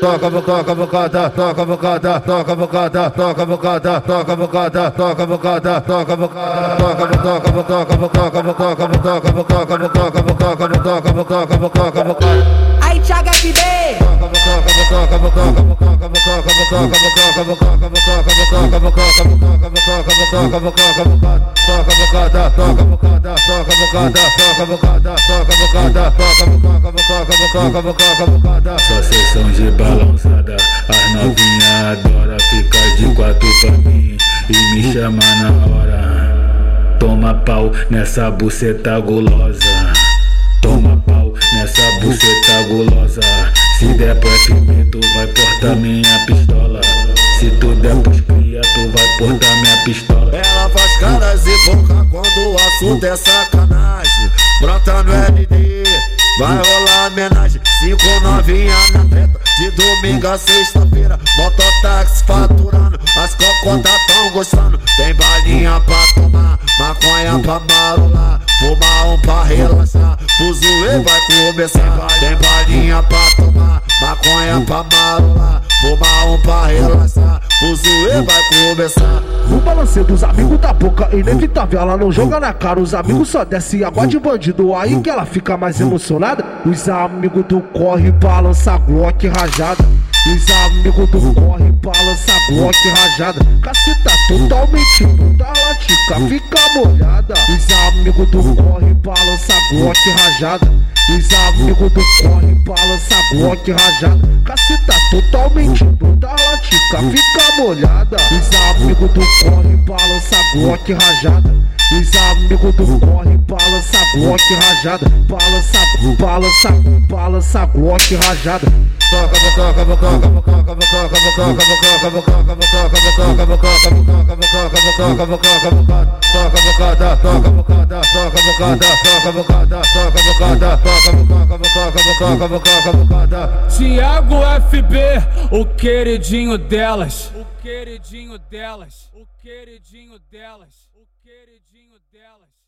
toca toca bocada, toca bocada, toca bocada, toca bocada, toca bocada, toca bocada, toca bocada, toca toca toca toca toca toca toca toca toca toca toca toca Aí Thiago FB Só sessão de balançada, as novinha adora ficar de quatro pra mim e me chama na hora. Toma pau nessa buceta gulosa. Toma pau nessa buceta gulosa. Se der pro FB, tu vai portar minha pistola. Se tu der pros cria, tu vai portar minha pistola. Ela faz caras e boca assunto é sacanagem. Brota no LD, vai rolar homenagem. Cinco novinha na treta, de domingo a sexta-feira. Mototáxi faturando, as cocotas tão gostando. Tem balinha pra tomar, maconha pra marolar. Fumar um pra relaxar, fuzuê vai começar. Tem balinha pra tomar, maconha pra marolar. Fumar um pra relaxar, fuzuê vai começar. O balanceio dos amigos da boca inevitável, ela não joga na cara. Os amigos só desce água de bandido, aí que ela fica mais emocionada. Os amigos do corre balança Glock rajada. Os amigos do corre balança Glock rajada. Caceta totalmente puta, fica molhada. Os amigos do corre balança Glock rajada. Os amigos do corre balança Glock rajada. Caceta totalmente puta, latica fica molhada. Os amigos do corre balança Glock rajada. Os amigos do corre balança Glock rajada. Balança, balança, balança Glock rajada. Tiago FB, o queridinho delas. O queridinho delas. O queridinho delas. O queridinho delas.